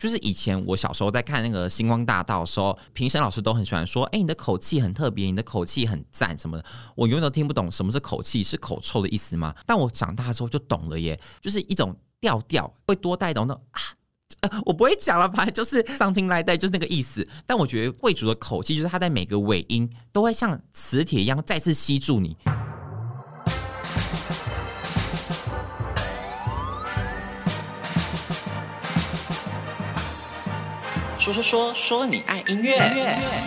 就是以前我小时候在看那个《星光大道》的时候，评审老师都很喜欢说：“哎，你的口气很特别，你的口气很赞什么的。”我永远都听不懂什么是口气，是口臭的意思吗？但我长大之后就懂了耶，就是一种调调会多带动的啊。我不会讲了吧，就是 something like that，就是那个意思。但我觉得贵族的口气，就是他在每个尾音都会像磁铁一样再次吸住你。说说说说你爱音乐。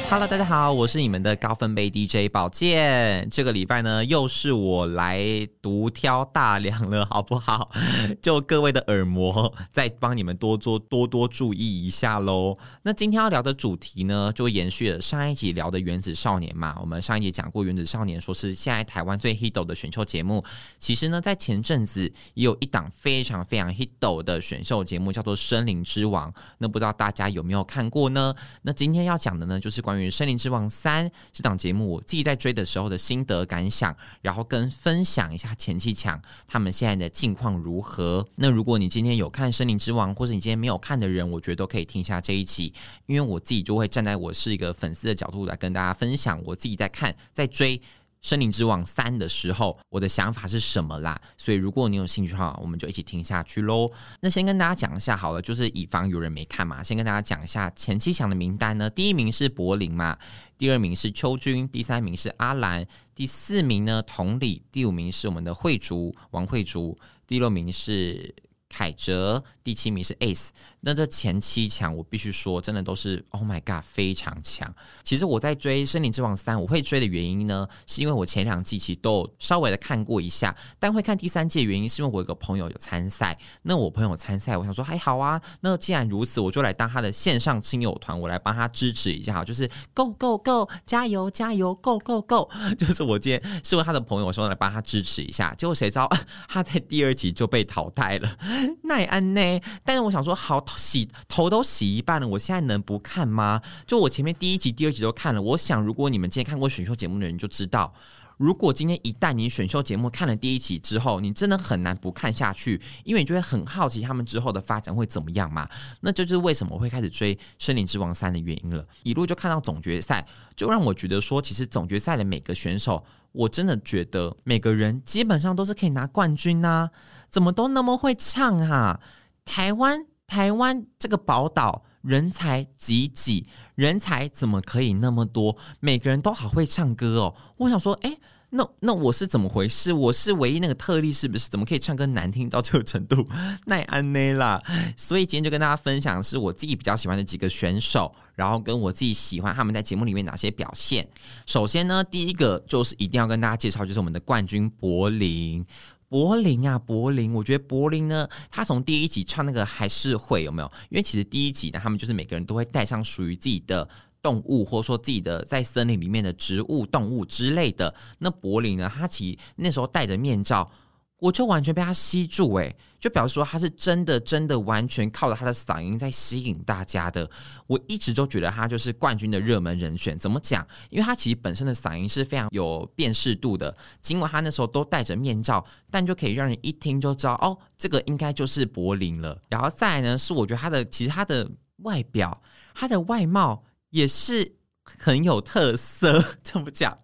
Hello，大家好，我是你们的高分贝 DJ 宝剑。这个礼拜呢，又是我来独挑大梁了，好不好？就各位的耳膜，再帮你们多做多多注意一下喽。那今天要聊的主题呢，就延续了上一集聊的《原子少年》嘛。我们上一集讲过《原子少年》，说是现在台湾最 hit 的选秀节目。其实呢，在前阵子也有一档非常非常 hit 的选秀节目，叫做《森林之王》。那不知道大家有没有看过呢？那今天要讲的呢，就是关于《森林之王三》这档节目，我自己在追的时候的心得感想，然后跟分享一下前期强他们现在的近况如何。那如果你今天有看《森林之王》，或者你今天没有看的人，我觉得都可以听一下这一期，因为我自己就会站在我是一个粉丝的角度来跟大家分享我自己在看、在追。《森林之王三》的时候，我的想法是什么啦？所以如果你有兴趣的话，我们就一起听下去喽。那先跟大家讲一下好了，就是以防有人没看嘛，先跟大家讲一下前七强的名单呢。第一名是柏林嘛，第二名是秋君，第三名是阿兰，第四名呢同理，第五名是我们的慧竹王慧竹，第六名是凯哲，第七名是 Ace。那这前七强，我必须说，真的都是 Oh my God，非常强。其实我在追《森林之王三》，我会追的原因呢，是因为我前两季其实都稍微的看过一下，但会看第三季的原因，是因为我有个朋友有参赛。那我朋友参赛，我想说还好啊。那既然如此，我就来当他的线上亲友团，我来帮他支持一下，就是 Go Go Go，加油加油，Go Go Go。就是我今天是为他的朋友，我说来帮他支持一下。结果谁知道 他在第二集就被淘汰了，奈安呢？但是我想说好。洗头都洗一半了，我现在能不看吗？就我前面第一集、第二集都看了。我想，如果你们今天看过选秀节目的人就知道，如果今天一旦你选秀节目看了第一集之后，你真的很难不看下去，因为你就会很好奇他们之后的发展会怎么样嘛。那这就是为什么我会开始追《森林之王三》的原因了。一路就看到总决赛，就让我觉得说，其实总决赛的每个选手，我真的觉得每个人基本上都是可以拿冠军呐，怎么都那么会唱哈，台湾。台湾这个宝岛人才济济，人才怎么可以那么多？每个人都好会唱歌哦！我想说，哎，那那我是怎么回事？我是唯一那个特例是不是？怎么可以唱歌难听到这个程度？奈安内啦！所以今天就跟大家分享是我自己比较喜欢的几个选手，然后跟我自己喜欢他们在节目里面哪些表现。首先呢，第一个就是一定要跟大家介绍，就是我们的冠军柏林。柏林啊，柏林，我觉得柏林呢，他从第一集唱那个还是会有没有？因为其实第一集呢，他们就是每个人都会带上属于自己的动物，或者说自己的在森林里面的植物、动物之类的。那柏林呢，他其实那时候戴着面罩。我就完全被他吸住，诶，就表示说他是真的真的完全靠着他的嗓音在吸引大家的。我一直都觉得他就是冠军的热门人选。怎么讲？因为他其实本身的嗓音是非常有辨识度的，尽管他那时候都戴着面罩，但就可以让人一听就知道，哦，这个应该就是柏林了。然后再来呢，是我觉得他的其实他的外表，他的外貌也是。很有特色，怎么讲？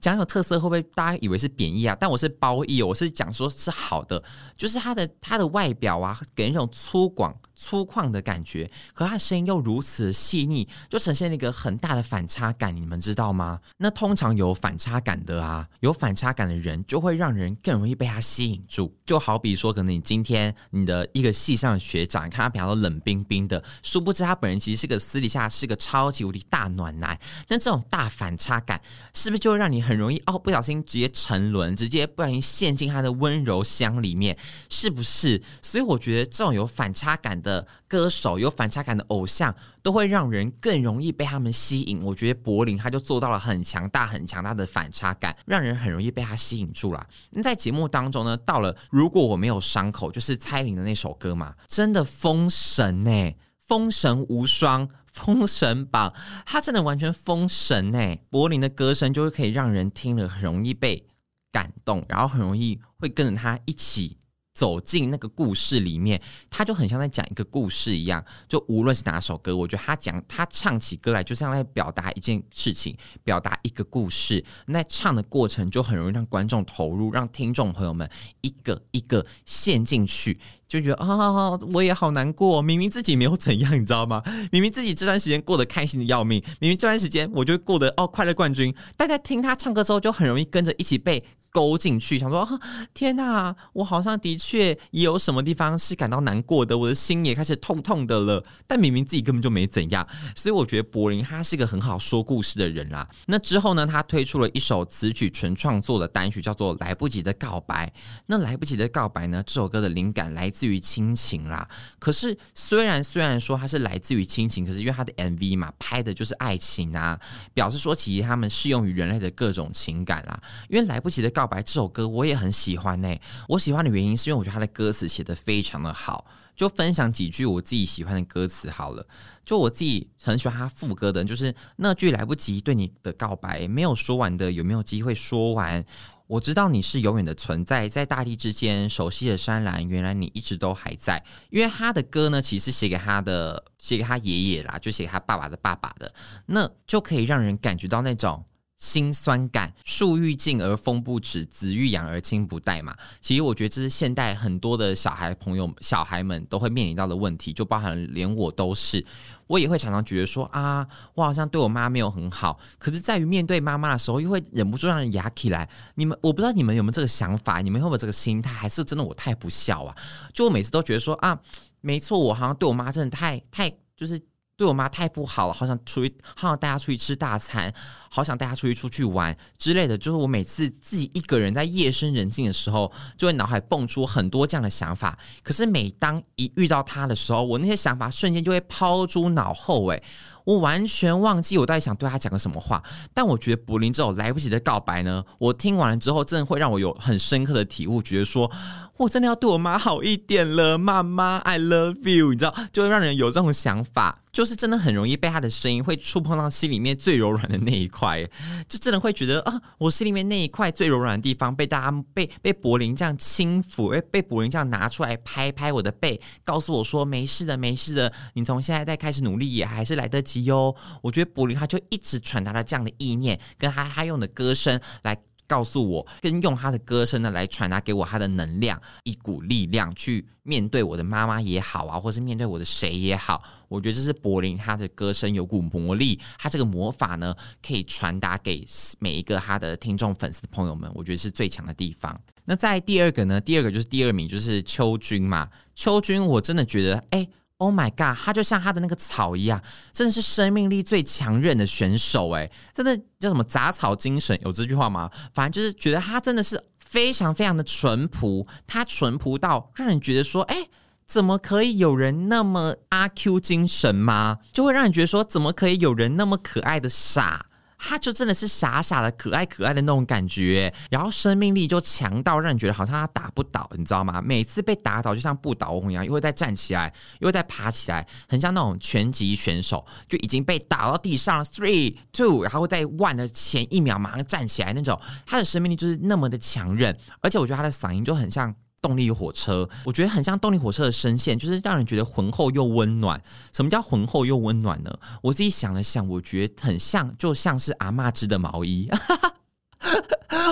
讲有特色会不会大家以为是贬义啊？但我是褒义，我是讲说是好的，就是它的它的外表啊，给人一种粗犷。粗犷的感觉，可他声音又如此细腻，就呈现了一个很大的反差感，你们知道吗？那通常有反差感的啊，有反差感的人就会让人更容易被他吸引住。就好比说，可能你今天你的一个系上的学长，你看他比较冷冰冰的，殊不知他本人其实是个私底下是个超级无敌大暖男。那这种大反差感，是不是就会让你很容易哦，不小心直接沉沦，直接不小心陷进他的温柔乡里面，是不是？所以我觉得这种有反差感的歌手，有反差感的偶像，都会让人更容易被他们吸引。我觉得柏林他就做到了很强大、很强大的反差感，让人很容易被他吸引住了。那在节目当中呢，到了如果我没有伤口，就是蔡依林的那首歌嘛，真的封神呢、封神无双，封神榜，他真的完全封神呢、柏林的歌声就会可以让人听了很容易被感动，然后很容易会跟着他一起。走进那个故事里面，他就很像在讲一个故事一样。就无论是哪首歌，我觉得他讲他唱起歌来，就像在表达一件事情，表达一个故事。那唱的过程就很容易让观众投入，让听众朋友们一个一个陷进去。就觉得啊、哦，我也好难过。明明自己没有怎样，你知道吗？明明自己这段时间过得开心的要命。明明这段时间我就过得哦，快乐冠军。但在听他唱歌之后，就很容易跟着一起被勾进去，想说、天哪，我好像的确也有什么地方是感到难过的，我的心也开始痛痛的了。但明明自己根本就没怎样，所以我觉得柏林他是一个很好说故事的人啦。那之后呢，他推出了一首词曲纯创作的单曲，叫做《来不及的告白》。那《来不及的告白》呢，这首歌的灵感来自于亲情啦，可是虽然虽然说它是来自于亲情，可是因为他的 MV 嘛，拍的就是爱情啊，表示说其实他们适用于人类的各种情感啦。因为《来不及的告白》这首歌我也很喜欢呢、我喜欢的原因是因为我觉得它的歌词写得非常的好。就分享几句我自己喜欢的歌词好了，就我自己很喜欢他副歌的，就是那句来不及对你的告白，没有说完的，有没有机会说完？我知道你是永远的存在，在大地之间，熟悉的山岚，原来你一直都还在。因为他的歌呢，其实写给他的，写给他爷爷啦，就写给他爸爸的爸爸的，那就可以让人感觉到那种。心酸感，树欲静而风不止，子欲养而亲不待嘛。其实我觉得这是现代很多的小孩朋友、小孩们都会面临到的问题，就包含连我都是。我也会常常觉得说啊，我好像对我妈没有很好，可是在于面对妈妈的时候，又会忍不住让人牙起来。你们，我不知道你们有没有这个想法，你们会不会有这个心态，还是真的我太不孝啊？就我每次都觉得说啊，没错，我好像对我妈真的太太就是。对我妈太不好了，好想出去，好想带她出去吃大餐，好想带她出去出去玩之类的。就是我每次自己一个人在夜深人静的时候，就会脑海蹦出很多这样的想法。可是每当一遇到她的时候，我那些想法瞬间就会抛诸脑后。诶，我完全忘记我到底想对她讲个什么话。但我觉得柏林这种来不及的告白呢，我听完了之后，真的会让我有很深刻的体悟，觉得说。我真的要对我妈好一点了，妈妈，I love you，你知道，就会让人有这种想法，就是真的很容易被他的声音会触碰到心里面最柔软的那一块，就真的会觉得啊，我心里面那一块最柔软的地方被大家被被柏林这样轻抚，哎，被柏林这样拿出来拍拍我的背，告诉我说没事的，没事的，你从现在再开始努力也还是来得及哟。我觉得柏林他就一直传达了这样的意念，跟他他用的歌声来。告诉我，跟用他的歌声呢来传达给我他的能量，一股力量去面对我的妈妈也好啊，或是面对我的谁也好，我觉得这是柏林他的歌声有股魔力，他这个魔法呢可以传达给每一个他的听众粉丝朋友们，我觉得是最强的地方。那在第二个呢，第二个就是第二名就是邱军嘛，邱军我真的觉得哎。Oh my god，他就像他的那个草一样，真的是生命力最强韧的选手诶，真的叫什么杂草精神？有这句话吗？反正就是觉得他真的是非常非常的淳朴，他淳朴到让人觉得说，哎，怎么可以有人那么阿 Q 精神吗？就会让人觉得说，怎么可以有人那么可爱的傻？他就真的是傻傻的可爱可爱的那种感觉，然后生命力就强到让人觉得好像他打不倒，你知道吗？每次被打倒就像不倒翁一样，又会再站起来，又会再爬起来，很像那种拳击选手，就已经被打到地上了，three two，然后会在 one 的前一秒马上站起来那种，他的生命力就是那么的强韧，而且我觉得他的嗓音就很像。动力火车，我觉得很像动力火车的声线，就是让人觉得浑厚又温暖。什么叫浑厚又温暖呢？我自己想了想，我觉得很像，就像是阿妈织的毛衣。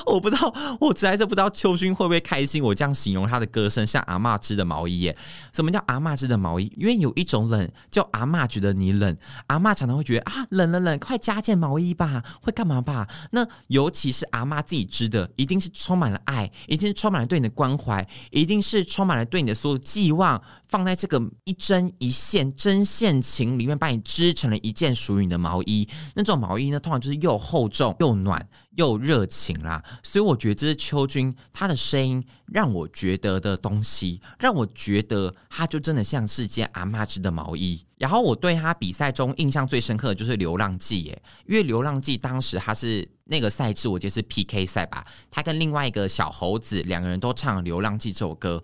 我不知道，我实在是不知道秋君会不会开心。我这样形容他的歌声像阿嬷织的毛衣耶？什么叫阿嬷织的毛衣？因为有一种冷叫阿嬷觉得你冷，阿嬷常常会觉得啊，冷了冷，快加件毛衣吧，会干嘛吧？那尤其是阿嬷自己织的，一定是充满了爱，一定是充满了对你的关怀，一定是充满了对你的所有寄望，放在这个一针一线针线情里面，把你织成了一件属于你的毛衣。那种毛衣呢，通常就是又厚重又暖。又热情啦，所以我觉得这是邱军他的声音让我觉得的东西，让我觉得他就真的像是件阿妈织的毛衣。然后我对他比赛中印象最深刻的就是《流浪记》耶，因为《流浪记》当时他是那个赛制，我觉得是 PK 赛吧，他跟另外一个小猴子两个人都唱《流浪记》这首歌。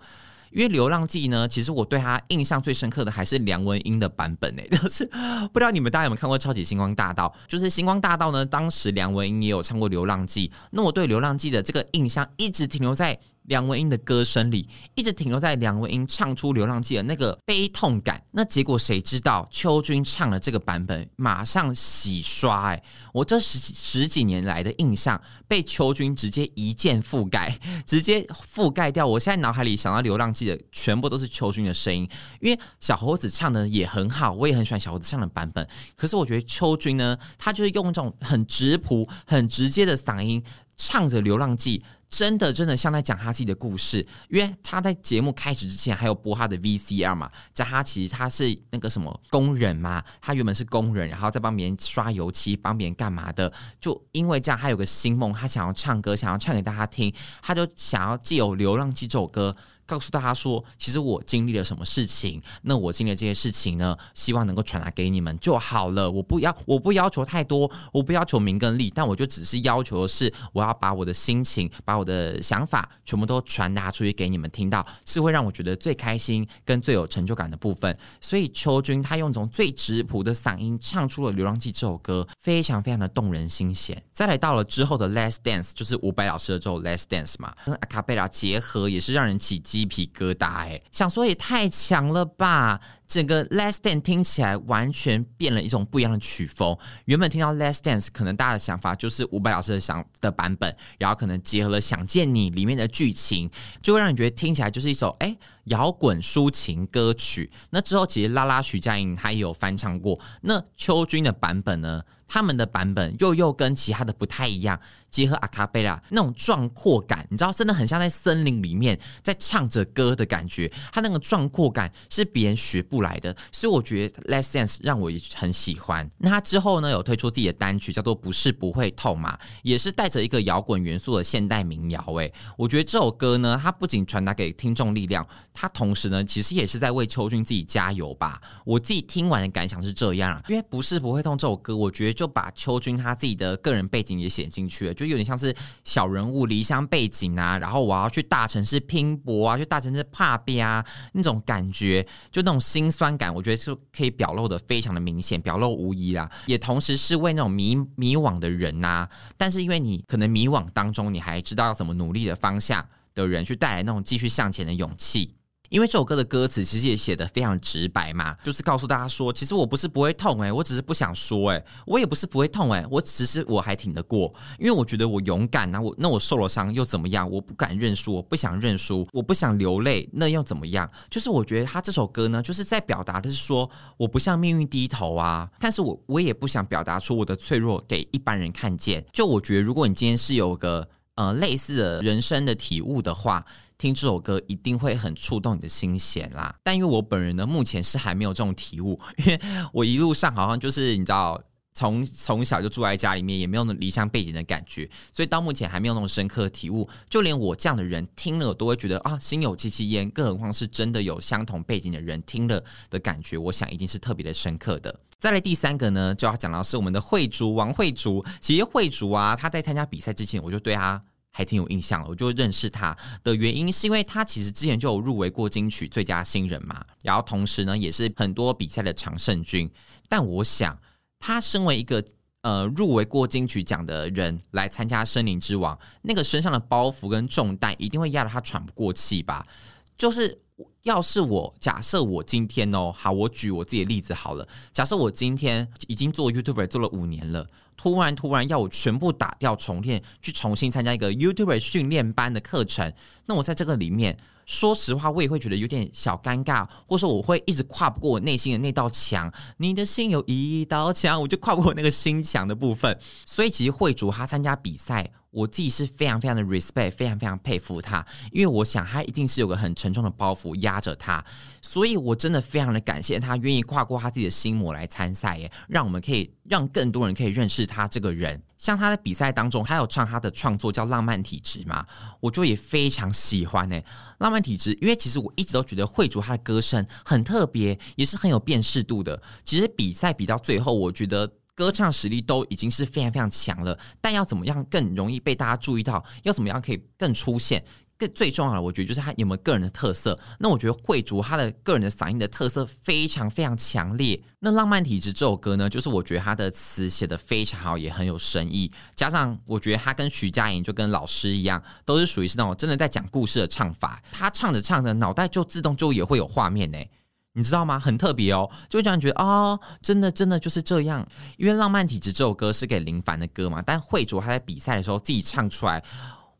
因为《流浪记》呢，其实我对他印象最深刻的还是梁文音的版本诶，就是不知道你们大家有没有看过《超级星光大道》？就是《星光大道》呢，当时梁文音也有唱过《流浪记》，那我对《流浪记》的这个印象一直停留在梁文音的歌声里，一直停留在梁文音唱出《流浪记》的那个悲痛感。那结果谁知道秋君唱了这个版本，马上洗刷哎！我这十十几年来的印象被秋君直接一键覆盖，直接覆盖掉。我现在脑海里想到《流浪记》的全部都是秋君的声音，因为小猴子唱的也很好，我也很喜欢小猴子唱的版本。可是我觉得秋君呢，他就是用这种很直朴、很直接的嗓音唱着《流浪记》。真的，真的像在讲他自己的故事，因为他在节目开始之前还有播他的 VCR 嘛，在他其实他是那个什么工人嘛，他原本是工人，然后在帮别人刷油漆，帮别人干嘛的，就因为这样，他有个新梦，他想要唱歌，想要唱给大家听，他就想要借由《流浪记》这首歌。告诉大家说，其实我经历了什么事情，那我经历了这些事情呢，希望能够传达给你们就好了。我不要，我不要求太多，我不要求名跟利，但我就只是要求的是，我要把我的心情，把我的想法全部都传达出去给你们听到，是会让我觉得最开心跟最有成就感的部分。所以秋君他用一种最质朴的嗓音唱出了《流浪记》这首歌，非常非常的动人心弦。再来到了之后的《Last Dance》，就是伍佰老师的这首《Last Dance》嘛，跟阿卡贝拉结合，也是让人起鸡。鸡皮疙瘩哎，想说也太强了吧！整个《Last Dance》听起来完全变了一种不一样的曲风。原本听到《Last Dance》，可能大家的想法就是伍佰老师的想的版本，然后可能结合了《想见你》里面的剧情，就会让你觉得听起来就是一首哎摇滚抒情歌曲。那之后其实拉拉徐佳莹她也有翻唱过。那秋君的版本呢？他们的版本又又跟其他的不太一样，结合阿卡贝拉那种壮阔感，你知道，真的很像在森林里面在唱着歌的感觉。他那个壮阔感是别人学不来的，所以我觉得《Last Dance》让我也很喜欢。那他之后呢，有推出自己的单曲，叫做《不是不会痛》嘛，也是带着一个摇滚元素的现代民谣。诶，我觉得这首歌呢，它不仅传达给听众力量，它同时呢，其实也是在为秋君自己加油吧。我自己听完的感想是这样，因为《不是不会痛》这首歌，我觉得。就把秋君他自己的个人背景也写进去了，就有点像是小人物离乡背景啊，然后我要去大城市拼搏啊，去大城市怕逼啊，那种感觉，就那种心酸感，我觉得是可以表露的非常的明显，表露无遗啦。也同时是为那种迷迷惘的人呐、但是因为你可能迷惘当中，你还知道要怎么努力的方向的人，去带来那种继续向前的勇气。因为这首歌的歌词其实也写得非常直白嘛，就是告诉大家说，其实我不是不会痛诶、我只是不想说诶、我也不是不会痛诶、我只是我还挺得过，因为我觉得我勇敢啊，我那我受了伤又怎么样？我不敢认输，我不想认输，我不想流泪，那又怎么样？就是我觉得他这首歌呢，就是在表达的是说，我不向命运低头啊，但是我我也不想表达出我的脆弱给一般人看见。就我觉得，如果你今天是有个呃类似的人生的体悟的话。听这首歌一定会很触动你的心弦啦，但因为我本人呢，目前是还没有这种体悟，因为我一路上好像就是你知道，从从小就住在家里面，也没有那离乡背景的感觉，所以到目前还没有那种深刻的体悟。就连我这样的人听了，都会觉得啊，心有戚戚焉，更何况是真的有相同背景的人听了的感觉，我想一定是特别的深刻的。再来第三个呢，就要讲到是我们的慧竹王慧竹。其实慧竹啊，他在参加比赛之前，我就对他。还挺有印象，我就认识他的原因是因为他其实之前就有入围过金曲最佳新人嘛，然后同时呢也是很多比赛的常胜军。但我想他身为一个呃入围过金曲奖的人来参加《森林之王》，那个身上的包袱跟重担一定会压得他喘不过气吧？就是要是我假设我今天哦，好，我举我自己的例子好了，假设我今天已经做 YouTuber 做了五年了。突然，突然要我全部打掉重练，去重新参加一个 YouTuber 训练班的课程，那我在这个里面，说实话，我也会觉得有点小尴尬，或者说我会一直跨不过我内心的那道墙。你的心有一道墙，我就跨不过那个心墙的部分。所以，其实慧竹他参加比赛。我自己是非常非常的 respect，非常非常佩服他，因为我想他一定是有个很沉重的包袱压着他，所以我真的非常的感谢他愿意跨过他自己的心魔来参赛耶，让我们可以让更多人可以认识他这个人。像他的比赛当中，他有唱他的创作叫《浪漫体质》嘛，我就也非常喜欢诶，《浪漫体质》，因为其实我一直都觉得慧竹他的歌声很特别，也是很有辨识度的。其实比赛比到最后，我觉得。歌唱实力都已经是非常非常强了，但要怎么样更容易被大家注意到？要怎么样可以更出现？更最重要的，我觉得就是他有没有个人的特色。那我觉得慧筑他的个人的嗓音的特色非常非常强烈。那《浪漫体质》这首歌呢，就是我觉得他的词写得非常好，也很有深意。加上我觉得他跟徐佳莹就跟老师一样，都是属于是那种真的在讲故事的唱法。他唱着唱着，脑袋就自动就也会有画面呢，你知道吗？很特别哦，就会让人觉得哦，真的真的就是这样。因为《浪漫体质》这首歌是给林凡的歌嘛，但慧卓他在比赛的时候自己唱出来。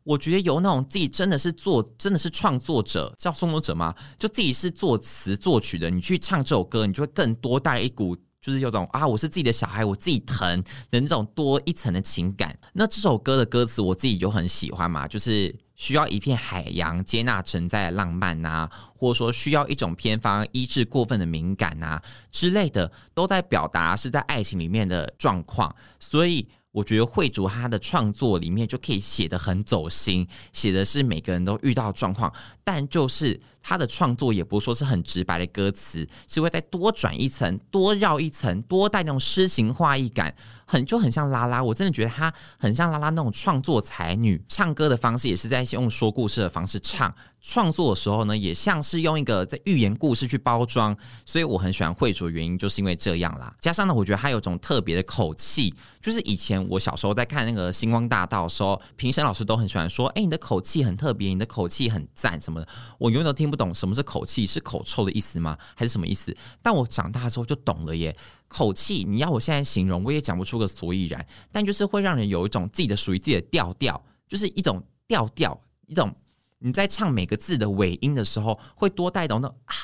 我觉得有那种自己真的是作，真的是创作者，叫创作者吗？就自己是作词作曲的，你去唱这首歌，你就会更多带一股，就是有种啊，我是自己的小孩，我自己疼的那种多一层的情感。那这首歌的歌词我自己就很喜欢嘛，就是需要一片海洋接纳存在的浪漫啊，或者说需要一种偏方医治过分的敏感啊之类的，都在表达是在爱情里面的状况，所以。我觉得慧竹他的创作里面就可以写得很走心，写的是每个人都遇到状况，但就是他的创作也不是说是很直白的歌词，是会再多转一层、多绕一层、多带那种诗情画意感，很就很像拉拉。我真的觉得他很像拉拉那种创作才女，唱歌的方式也是在用说故事的方式唱。创作的时候呢，也像是用一个在寓言故事去包装，所以我很喜欢慧筑的原因就是因为这样啦。加上呢，我觉得他有种特别的口气，就是以前我小时候在看那个《星光大道》的时候，评审老师都很喜欢说：“哎，你的口气很特别，你的口气很赞什么的。”我永远都听不懂什么是口气，是口臭的意思吗？还是什么意思？但我长大之后就懂了耶。口气，你要我现在形容，我也讲不出个所以然，但就是会让人有一种自己的属于自己的调调，就是一种调调，一种。你在唱每个字的尾音的时候，会多带动那啊、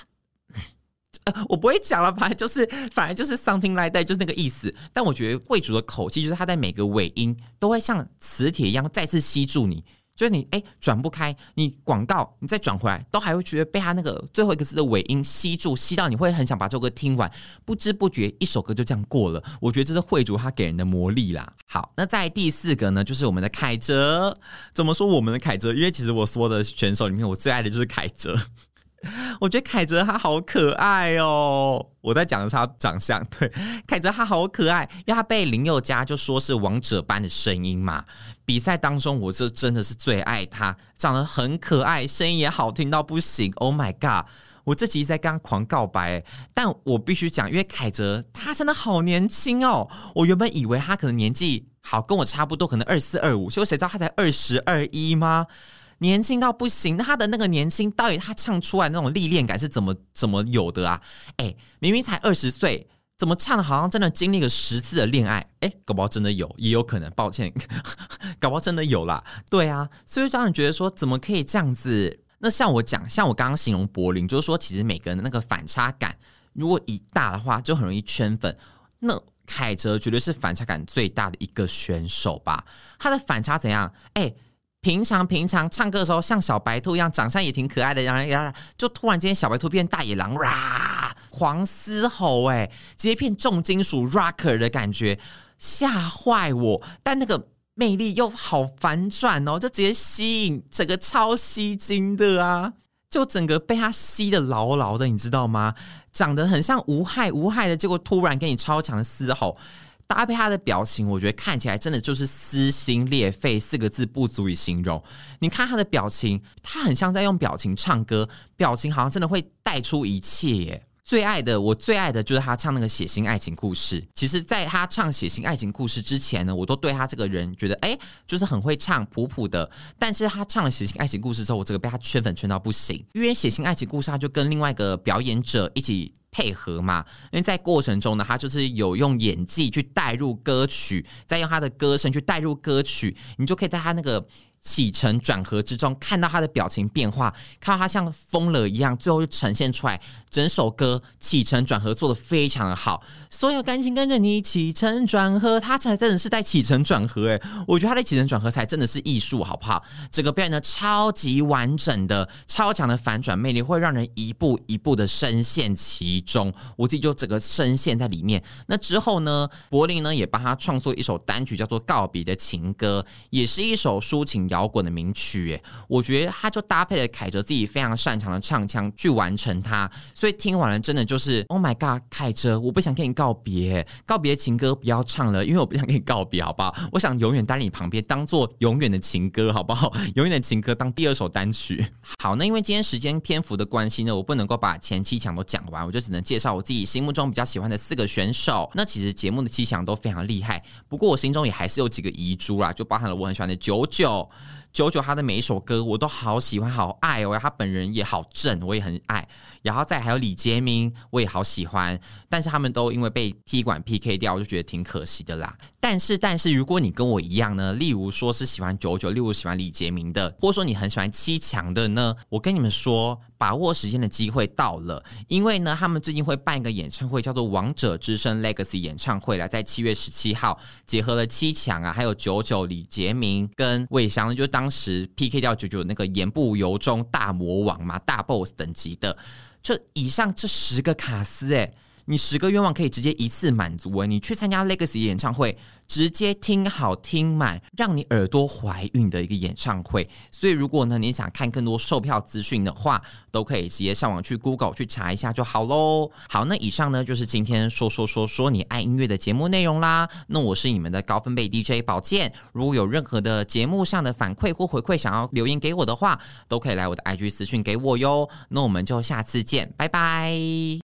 呃，我不会讲了，反正就是，反正就是 something like that，就是那个意思。但我觉得贵族的口气，就是他在每个尾音都会像磁铁一样再次吸住你。就是你哎转不开，你广告你再转回来，都还会觉得被他那个最后一个字的尾音吸住，吸到你会很想把这首歌听完，不知不觉一首歌就这样过了。我觉得这是慧筑他给人的魔力啦。好，那在第四个呢，就是我们的凯哲。怎么说我们的凯哲？因为其实我说的选手里面，我最爱的就是凯哲。我觉得凯哲他好可爱哦！我在讲的是他长相，对，凯哲他好可爱，因为他被林宥嘉就说是王者般的声音嘛。比赛当中，我这真的是最爱他，长得很可爱，声音也好听到不行。Oh my god！我这集在跟他狂告白，但我必须讲，因为凯哲他真的好年轻哦。我原本以为他可能年纪好跟我差不多，可能二四二五，结果谁知道他才二十二一吗？年轻到不行，他的那个年轻到底他唱出来那种历练感是怎么怎么有的啊？哎，明明才二十岁，怎么唱的好像真的经历了十次的恋爱？哎，搞不好真的有，也有可能，抱歉，搞不好真的有啦。对啊，所以让人觉得说，怎么可以这样子？那像我讲，像我刚刚形容柏林，就是说，其实每个人的那个反差感，如果一大的话，就很容易圈粉。那凯哲绝对是反差感最大的一个选手吧？他的反差怎样？哎。平常平常唱歌的时候像小白兔一样，长相也挺可爱的，然后呀，就突然间小白兔变大野狼，哇，狂嘶吼，哎，直接变重金属 rocker 的感觉，吓坏我。但那个魅力又好反转哦，就直接吸引整个超吸睛的啊，就整个被他吸得牢牢的，你知道吗？长得很像无害无害的，结果突然给你超强的嘶吼。搭配他的表情，我觉得看起来真的就是撕心裂肺四个字不足以形容。你看他的表情，他很像在用表情唱歌，表情好像真的会带出一切耶。最爱的，我最爱的就是他唱那个《血腥爱情故事》。其实，在他唱《血腥爱情故事》之前呢，我都对他这个人觉得，哎，就是很会唱，普普的。但是他唱了《血腥爱情故事》之后，我这个被他圈粉圈到不行。因为《血腥爱情故事》他就跟另外一个表演者一起配合嘛，因为在过程中呢，他就是有用演技去带入歌曲，再用他的歌声去带入歌曲，你就可以在他那个。起承转合之中，看到他的表情变化，看到他像疯了一样，最后就呈现出来。整首歌起承转合做得非常的好，所有感情跟着你起承转合，他才真的是在起承转合诶，我觉得他的起承转合才真的是艺术，好不好？整个表演的超级完整的，超强的反转魅力，会让人一步一步的深陷其中，我自己就整个深陷在里面。那之后呢，柏林呢也帮他创作一首单曲，叫做《告别的情歌》，也是一首抒情摇滚的名曲。哎，我觉得他就搭配了凯哲自己非常擅长的唱腔去完成它，所以听完了真的就是 Oh my God，凯哲，我不想跟你告别，告别情歌不要唱了，因为我不想跟你告别，好不好？我想永远待在你旁边，当做永远的情歌，好不好？永远的情歌当第二首单曲。好，那因为今天时间篇幅的关系呢，我不能够把前七强都讲完，我就只能介绍我自己心目中比较喜欢的四个选手。那其实节目的七强都非常厉害，不过我心中也还是有几个遗珠啦，就包含了我很喜欢的九九。九九他的每一首歌我都好喜欢好爱哦，他本人也好正，我也很爱。然后再还有李杰明，我也好喜欢，但是他们都因为被踢馆 PK 掉，我就觉得挺可惜的啦。但是但是如果你跟我一样呢，例如说是喜欢九九，例如喜欢李杰明的，或者说你很喜欢七强的呢，我跟你们说，把握时间的机会到了，因为呢，他们最近会办一个演唱会，叫做《王者之声 Legacy》演唱会了，在七月十七号，结合了七强啊，还有九九、李杰明跟伟翔，就当当时 PK 掉九九那个言不由衷大魔王嘛，大 boss 等级的，就以上这十个卡司，诶，你十个愿望可以直接一次满足诶，你去参加 Legacy 演唱会。直接听好听满，让你耳朵怀孕的一个演唱会。所以，如果呢你想看更多售票资讯的话，都可以直接上网去 Google 去查一下就好喽。好，那以上呢就是今天说说说说你爱音乐的节目内容啦。那我是你们的高分贝 DJ 宝剑。如果有任何的节目上的反馈或回馈，想要留言给我的话，都可以来我的 IG 私讯给我哟。那我们就下次见，拜拜。